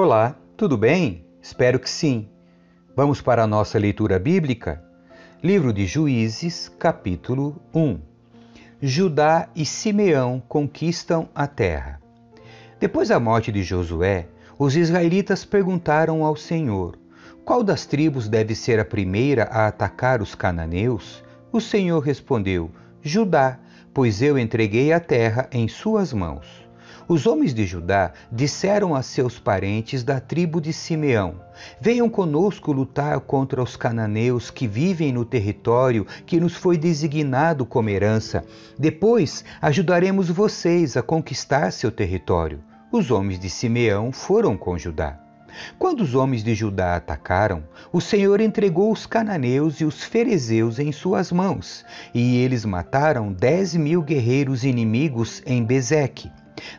Olá, tudo bem? Espero que sim. Vamos para a nossa leitura bíblica? Livro de Juízes, capítulo 1. Judá e Simeão conquistam a terra. Depois da morte de Josué, os israelitas perguntaram ao Senhor: Qual das tribos deve ser a primeira a atacar os cananeus? O Senhor respondeu: Judá, pois eu entreguei a terra em suas mãos. Os homens de Judá disseram a seus parentes da tribo de Simeão: Venham conosco lutar contra os cananeus que vivem no território que nos foi designado como herança. Depois ajudaremos vocês a conquistar seu território. Os homens de Simeão foram com Judá. Quando os homens de Judá atacaram, o Senhor entregou os cananeus e os ferezeus em suas mãos, e eles mataram dez mil guerreiros inimigos em Bezeque.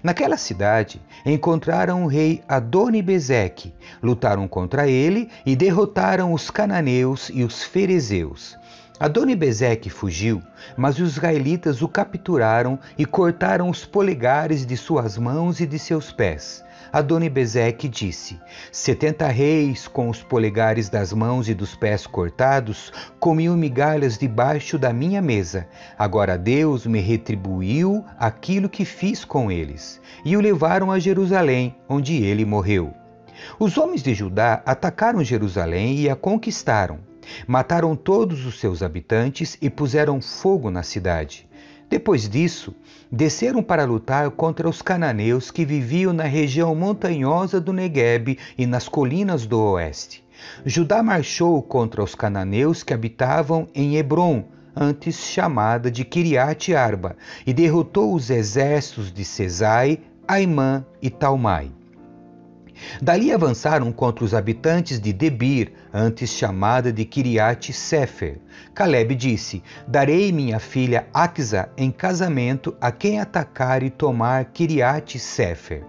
Naquela cidade encontraram o rei Adoni-Bezeque, lutaram contra ele e derrotaram os cananeus e os ferezeus. Adoni-Bezeque fugiu, mas os israelitas o capturaram e cortaram os polegares de suas mãos e de seus pés. Adoni-Bezeque disse: Setenta reis com os polegares das mãos e dos pés cortados comiam migalhas debaixo da minha mesa. Agora Deus me retribuiu aquilo que fiz com eles. E o levaram a Jerusalém, onde ele morreu. Os homens de Judá atacaram Jerusalém e a conquistaram. Mataram todos os seus habitantes e puseram fogo na cidade. Depois disso, desceram para lutar contra os cananeus que viviam na região montanhosa do Negueb e nas colinas do oeste. Judá marchou contra os cananeus que habitavam em Hebron, antes chamada de Kiriat Arba, e derrotou os exércitos de Cesai, Aimã e Talmai. Dali avançaram contra os habitantes de Debir, antes chamada de Kiriat Sefer. Caleb disse: Darei minha filha Axa em casamento a quem atacar e tomar Kiriat Sefer.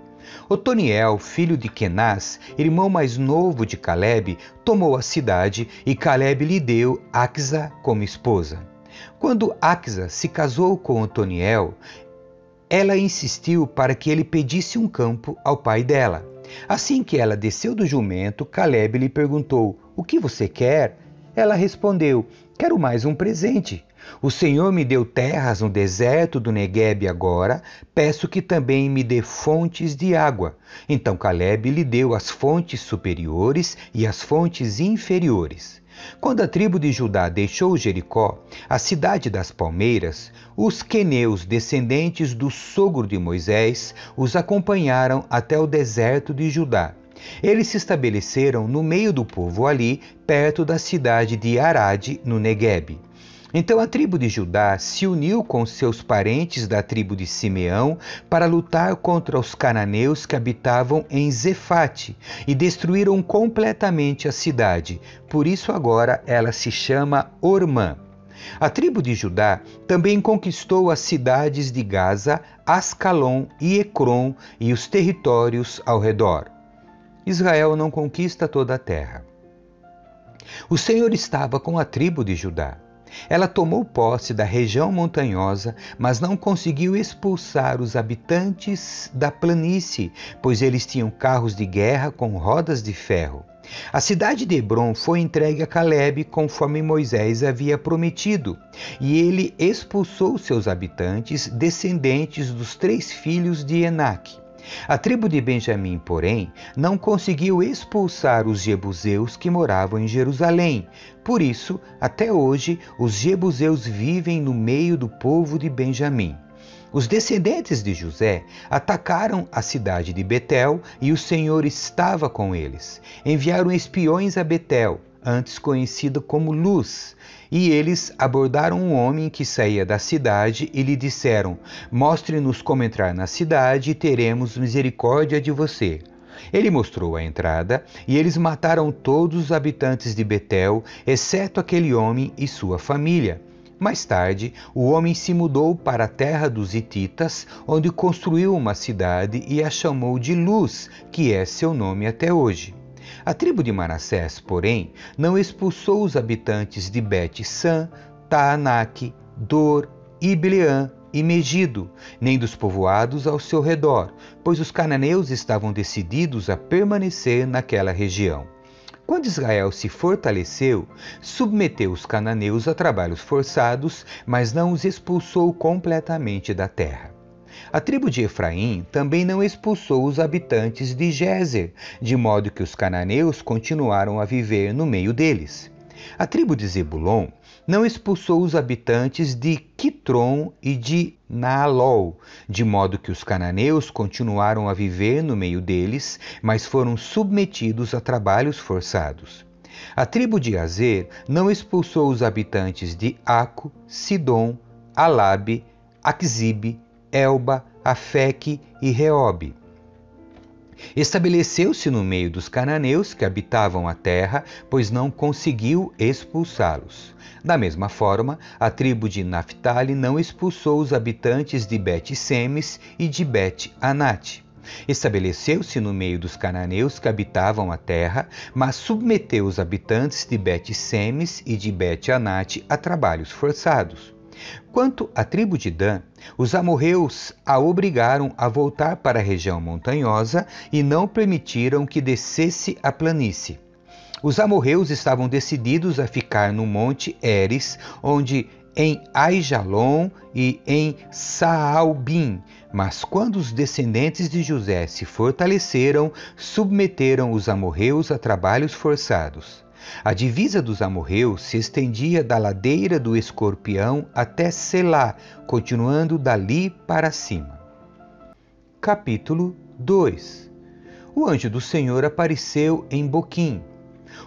Otoniel, filho de Kenaz, irmão mais novo de Caleb, tomou a cidade e Caleb lhe deu Axa como esposa. Quando Axa se casou com Otoniel, ela insistiu para que ele pedisse um campo ao pai dela. Assim que ela desceu do jumento, Caleb lhe perguntou: O que você quer? Ela respondeu: Quero mais um presente. O Senhor me deu terras no deserto do Negueb agora, peço que também me dê fontes de água. Então Caleb lhe deu as fontes superiores e as fontes inferiores. Quando a tribo de Judá deixou Jericó, a cidade das palmeiras, os queneus, descendentes do sogro de Moisés, os acompanharam até o deserto de Judá. Eles se estabeleceram no meio do povo ali, perto da cidade de Arade, no Negueb. Então a tribo de Judá se uniu com seus parentes da tribo de Simeão para lutar contra os cananeus que habitavam em Zefate e destruíram completamente a cidade. Por isso agora ela se chama Ormã. A tribo de Judá também conquistou as cidades de Gaza, Ascalon e Ecrom e os territórios ao redor. Israel não conquista toda a terra. O Senhor estava com a tribo de Judá. Ela tomou posse da região montanhosa, mas não conseguiu expulsar os habitantes da planície, pois eles tinham carros de guerra com rodas de ferro. A cidade de Hebron foi entregue a Caleb conforme Moisés havia prometido, e ele expulsou seus habitantes, descendentes dos três filhos de Enaque. A tribo de Benjamim, porém, não conseguiu expulsar os jebuseus que moravam em Jerusalém. Por isso, até hoje, os jebuseus vivem no meio do povo de Benjamim. Os descendentes de José atacaram a cidade de Betel e o Senhor estava com eles. Enviaram espiões a Betel, antes conhecida como Luz, e eles abordaram um homem que saía da cidade e lhe disseram: Mostre-nos como entrar na cidade e teremos misericórdia de você. Ele mostrou a entrada e eles mataram todos os habitantes de Betel, exceto aquele homem e sua família. Mais tarde, o homem se mudou para a terra dos Hititas, onde construiu uma cidade e a chamou de Luz, que é seu nome até hoje. A tribo de Manassés, porém, não expulsou os habitantes de Bet-San, Taanac, Dor, Ibleã, e Megido, nem dos povoados ao seu redor, pois os cananeus estavam decididos a permanecer naquela região. Quando Israel se fortaleceu, submeteu os cananeus a trabalhos forçados, mas não os expulsou completamente da terra. A tribo de Efraim também não expulsou os habitantes de Gézer, de modo que os cananeus continuaram a viver no meio deles. A tribo de Zebulon não expulsou os habitantes de Quitron e de Naalol, de modo que os cananeus continuaram a viver no meio deles, mas foram submetidos a trabalhos forçados. A tribo de Azer não expulsou os habitantes de Aco, Sidom, Alabe, Aquzibe, Elba, Afeque e Reobe. Estabeleceu-se no meio dos cananeus que habitavam a terra, pois não conseguiu expulsá-los. Da mesma forma, a tribo de Naphtali não expulsou os habitantes de Bet-Semes e de Bet-Anate. Estabeleceu-se no meio dos cananeus que habitavam a terra, mas submeteu os habitantes de Bet-Semes e de Bet-Anate a trabalhos forçados. Quanto à tribo de Dan, os amorreus a obrigaram a voltar para a região montanhosa e não permitiram que descesse a planície. Os amorreus estavam decididos a ficar no monte Eres, onde em Aijalon e em Saalbim, mas quando os descendentes de José se fortaleceram, submeteram os amorreus a trabalhos forçados. A divisa dos amorreus se estendia da ladeira do escorpião até Selá, continuando dali para cima. Capítulo 2 O anjo do Senhor apareceu em Boquim.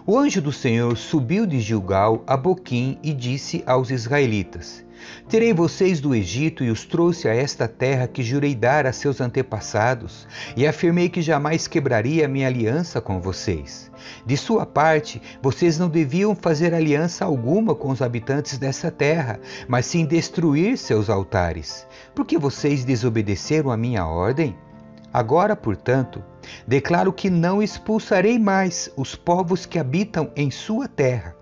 O anjo do Senhor subiu de Gilgal a Boquim e disse aos israelitas: Terei vocês do Egito e os trouxe a esta terra que jurei dar a seus antepassados, e afirmei que jamais quebraria minha aliança com vocês. De sua parte, vocês não deviam fazer aliança alguma com os habitantes dessa terra, mas sim destruir seus altares. Porque vocês desobedeceram a minha ordem? Agora, portanto, declaro que não expulsarei mais os povos que habitam em sua terra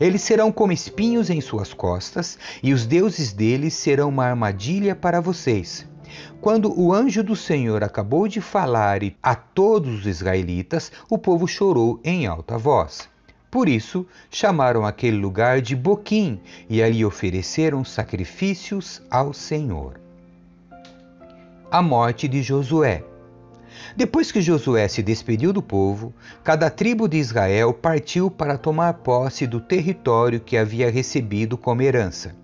eles serão como espinhos em suas costas, e os deuses deles serão uma armadilha para vocês. Quando o anjo do Senhor acabou de falar a todos os israelitas, o povo chorou em alta voz. Por isso, chamaram aquele lugar de Boquim e ali ofereceram sacrifícios ao Senhor. A morte de Josué. Depois que Josué se despediu do povo, cada tribo de Israel partiu para tomar posse do território que havia recebido como herança.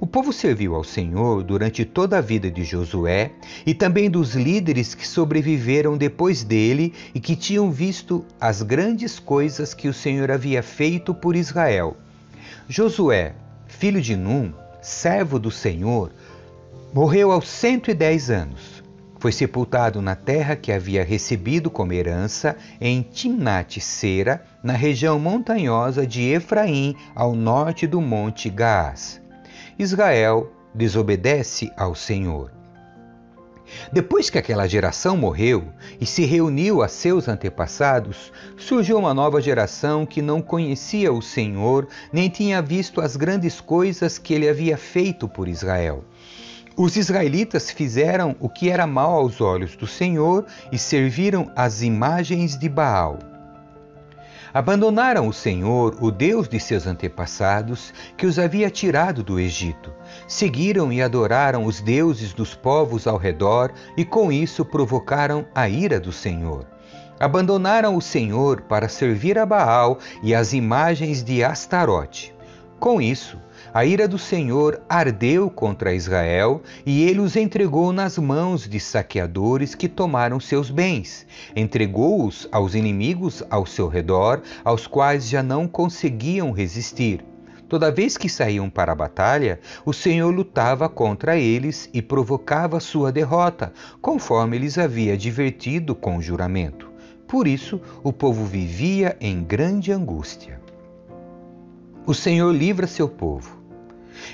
O povo serviu ao Senhor durante toda a vida de Josué e também dos líderes que sobreviveram depois dele e que tinham visto as grandes coisas que o Senhor havia feito por Israel. Josué, filho de Num, servo do Senhor, morreu aos 110 anos. Foi sepultado na terra que havia recebido como herança em Timnat-Sera, na região montanhosa de Efraim, ao norte do monte Gaás. Israel desobedece ao Senhor. Depois que aquela geração morreu e se reuniu a seus antepassados, surgiu uma nova geração que não conhecia o Senhor nem tinha visto as grandes coisas que ele havia feito por Israel. Os israelitas fizeram o que era mal aos olhos do Senhor e serviram as imagens de Baal. Abandonaram o Senhor, o Deus de seus antepassados, que os havia tirado do Egito. Seguiram e adoraram os deuses dos povos ao redor e com isso provocaram a ira do Senhor. Abandonaram o Senhor para servir a Baal e as imagens de Astarote. Com isso, a ira do Senhor ardeu contra Israel e ele os entregou nas mãos de saqueadores que tomaram seus bens. Entregou-os aos inimigos ao seu redor, aos quais já não conseguiam resistir. Toda vez que saíam para a batalha, o Senhor lutava contra eles e provocava sua derrota, conforme lhes havia advertido com juramento. Por isso, o povo vivia em grande angústia. O Senhor livra seu povo.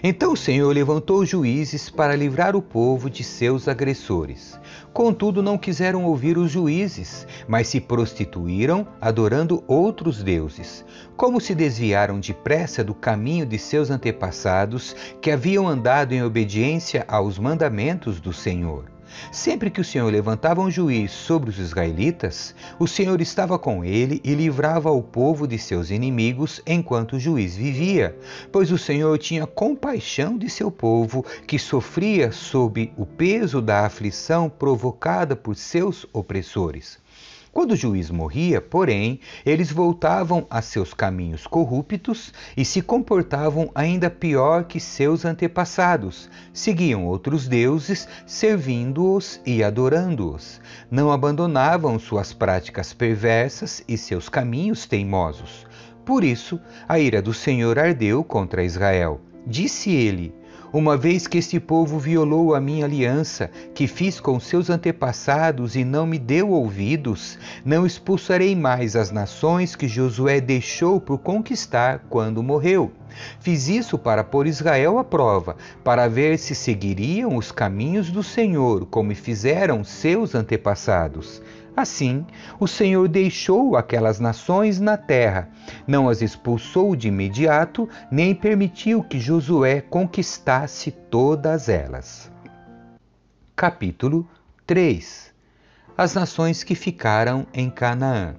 Então o Senhor levantou juízes para livrar o povo de seus agressores. Contudo, não quiseram ouvir os juízes, mas se prostituíram, adorando outros deuses. Como se desviaram depressa do caminho de seus antepassados, que haviam andado em obediência aos mandamentos do Senhor. Sempre que o Senhor levantava um juiz sobre os israelitas, o Senhor estava com ele e livrava o povo de seus inimigos enquanto o juiz vivia, pois o Senhor tinha compaixão de seu povo que sofria sob o peso da aflição provocada por seus opressores. Quando o juiz morria, porém, eles voltavam a seus caminhos corruptos e se comportavam ainda pior que seus antepassados. Seguiam outros deuses, servindo-os e adorando-os. Não abandonavam suas práticas perversas e seus caminhos teimosos. Por isso, a ira do Senhor ardeu contra Israel. Disse ele: uma vez que este povo violou a minha aliança, que fiz com seus antepassados e não me deu ouvidos, não expulsarei mais as nações que Josué deixou por conquistar quando morreu. Fiz isso para pôr Israel à prova, para ver se seguiriam os caminhos do Senhor, como fizeram seus antepassados. Assim, o Senhor deixou aquelas nações na terra, não as expulsou de imediato, nem permitiu que Josué conquistasse todas elas. Capítulo 3 As nações que ficaram em Canaã.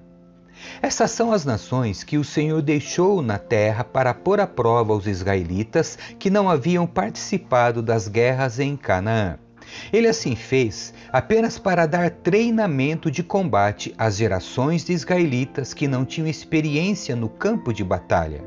Essas são as nações que o Senhor deixou na terra para pôr à prova os israelitas que não haviam participado das guerras em Canaã. Ele assim fez apenas para dar treinamento de combate às gerações de israelitas que não tinham experiência no campo de batalha.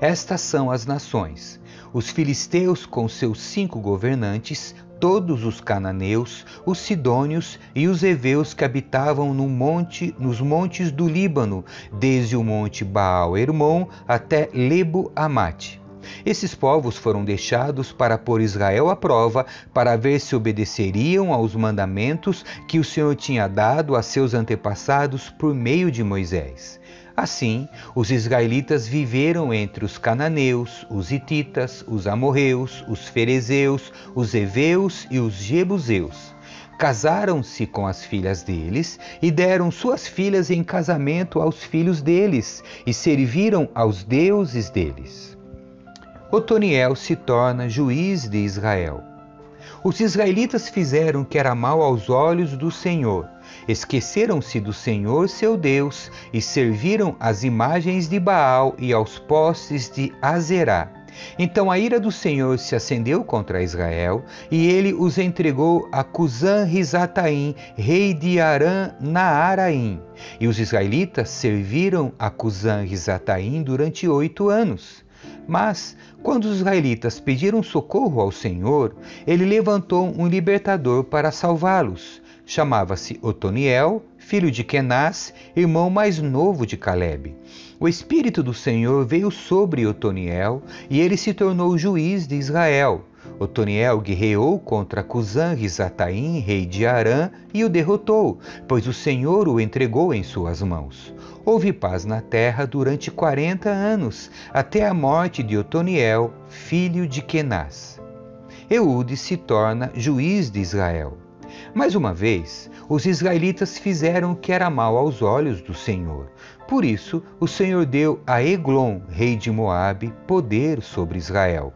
Estas são as nações: os filisteus com seus cinco governantes, todos os cananeus, os sidônios e os heveus que habitavam no monte, nos montes do Líbano, desde o monte Baal Hermon até Lebo Amate. Esses povos foram deixados para pôr Israel à prova, para ver se obedeceriam aos mandamentos que o Senhor tinha dado a seus antepassados por meio de Moisés. Assim, os israelitas viveram entre os cananeus, os hititas, os amorreus, os ferezeus, os heveus e os jebuseus casaram-se com as filhas deles e deram suas filhas em casamento aos filhos deles e serviram aos deuses deles. Otoniel se torna juiz de Israel. Os israelitas fizeram o que era mal aos olhos do Senhor. Esqueceram-se do Senhor seu Deus e serviram às imagens de Baal e aos postes de Azerá. Então a ira do Senhor se acendeu contra Israel, e ele os entregou a Cusã Risataim, rei de Arã Naaraim. E os israelitas serviram a Cusã Risataim durante oito anos. Mas, quando os israelitas pediram socorro ao Senhor, ele levantou um libertador para salvá-los. Chamava-se Otoniel, filho de Kenaz, irmão mais novo de Caleb. O Espírito do Senhor veio sobre Otoniel e ele se tornou juiz de Israel. Otoniel guerreou contra Cusã Risataim, rei de Arã, e o derrotou, pois o Senhor o entregou em suas mãos. Houve paz na terra durante quarenta anos, até a morte de Otoniel, filho de Kenaz. Eude se torna juiz de Israel. Mais uma vez, os israelitas fizeram o que era mal aos olhos do Senhor. Por isso, o Senhor deu a Eglon, rei de Moabe, poder sobre Israel.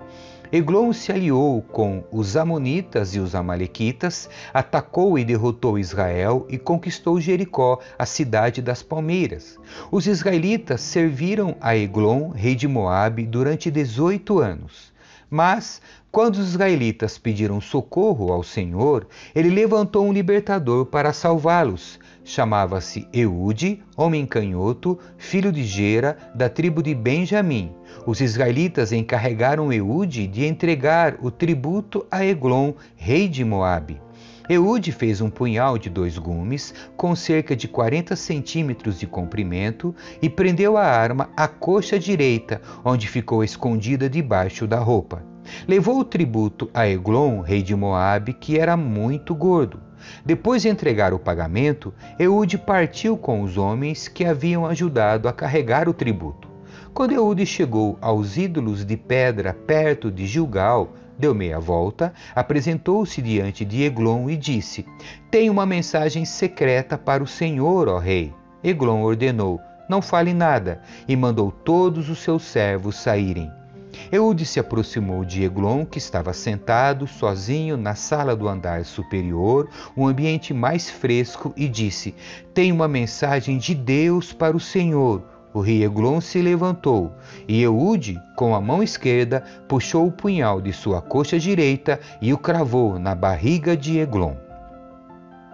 Eglon se aliou com os Amonitas e os Amalequitas, atacou e derrotou Israel e conquistou Jericó, a cidade das palmeiras. Os israelitas serviram a Eglon, rei de Moabe, durante 18 anos. Mas, quando os israelitas pediram socorro ao Senhor, ele levantou um libertador para salvá-los. Chamava-se Eude, homem canhoto, filho de Gera, da tribo de Benjamim. Os israelitas encarregaram Eude de entregar o tributo a Eglon, rei de Moabe. Eude fez um punhal de dois gumes, com cerca de 40 centímetros de comprimento, e prendeu a arma à coxa direita, onde ficou escondida debaixo da roupa. Levou o tributo a Eglon, rei de Moabe, que era muito gordo. Depois de entregar o pagamento, Eude partiu com os homens que haviam ajudado a carregar o tributo. Quando Eude chegou aos ídolos de pedra perto de Gilgal, deu meia volta, apresentou-se diante de Eglon e disse: Tenho uma mensagem secreta para o Senhor, ó rei. Eglon ordenou: Não fale nada, e mandou todos os seus servos saírem. Eude se aproximou de Eglon, que estava sentado sozinho na sala do andar superior, um ambiente mais fresco, e disse: Tenho uma mensagem de Deus para o Senhor. O rei Eglon se levantou e Eude, com a mão esquerda, puxou o punhal de sua coxa direita e o cravou na barriga de Eglon.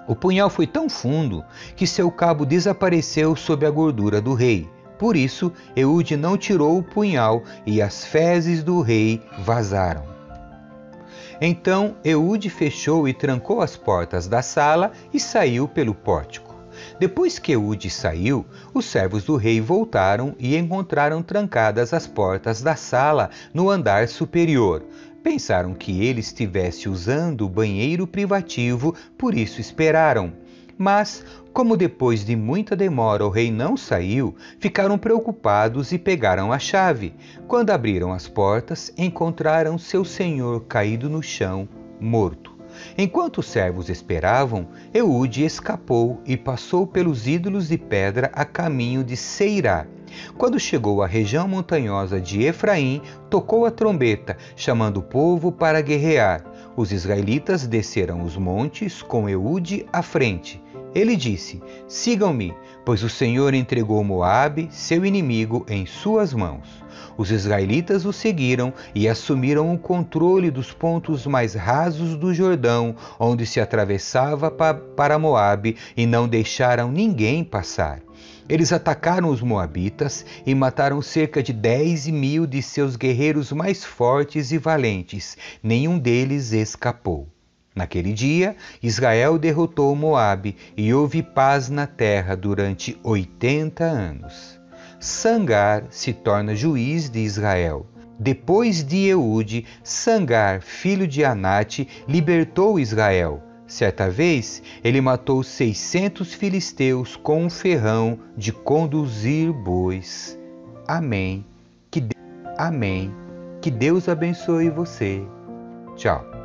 O punhal foi tão fundo que seu cabo desapareceu sob a gordura do rei. Por isso, Eude não tirou o punhal e as fezes do rei vazaram. Então Eude fechou e trancou as portas da sala e saiu pelo pórtico. Depois que Eude saiu, os servos do rei voltaram e encontraram trancadas as portas da sala no andar superior. Pensaram que ele estivesse usando o banheiro privativo, por isso esperaram. Mas, como depois de muita demora o rei não saiu, ficaram preocupados e pegaram a chave. Quando abriram as portas, encontraram seu senhor caído no chão, morto. Enquanto os servos esperavam, Eude escapou e passou pelos ídolos de pedra a caminho de Seirá. Quando chegou à região montanhosa de Efraim, tocou a trombeta, chamando o povo para guerrear. Os israelitas desceram os montes com Eude à frente. Ele disse: Sigam-me, pois o Senhor entregou Moabe, seu inimigo, em suas mãos. Os israelitas o seguiram e assumiram o controle dos pontos mais rasos do Jordão, onde se atravessava para Moabe, e não deixaram ninguém passar. Eles atacaram os Moabitas e mataram cerca de dez mil de seus guerreiros mais fortes e valentes. Nenhum deles escapou. Naquele dia, Israel derrotou Moabe e houve paz na terra durante 80 anos. Sangar se torna juiz de Israel. Depois de Eude, Sangar, filho de Anate, libertou Israel. Certa vez, ele matou 600 filisteus com um ferrão de conduzir bois. Amém. Que de... Amém. Que Deus abençoe você. Tchau.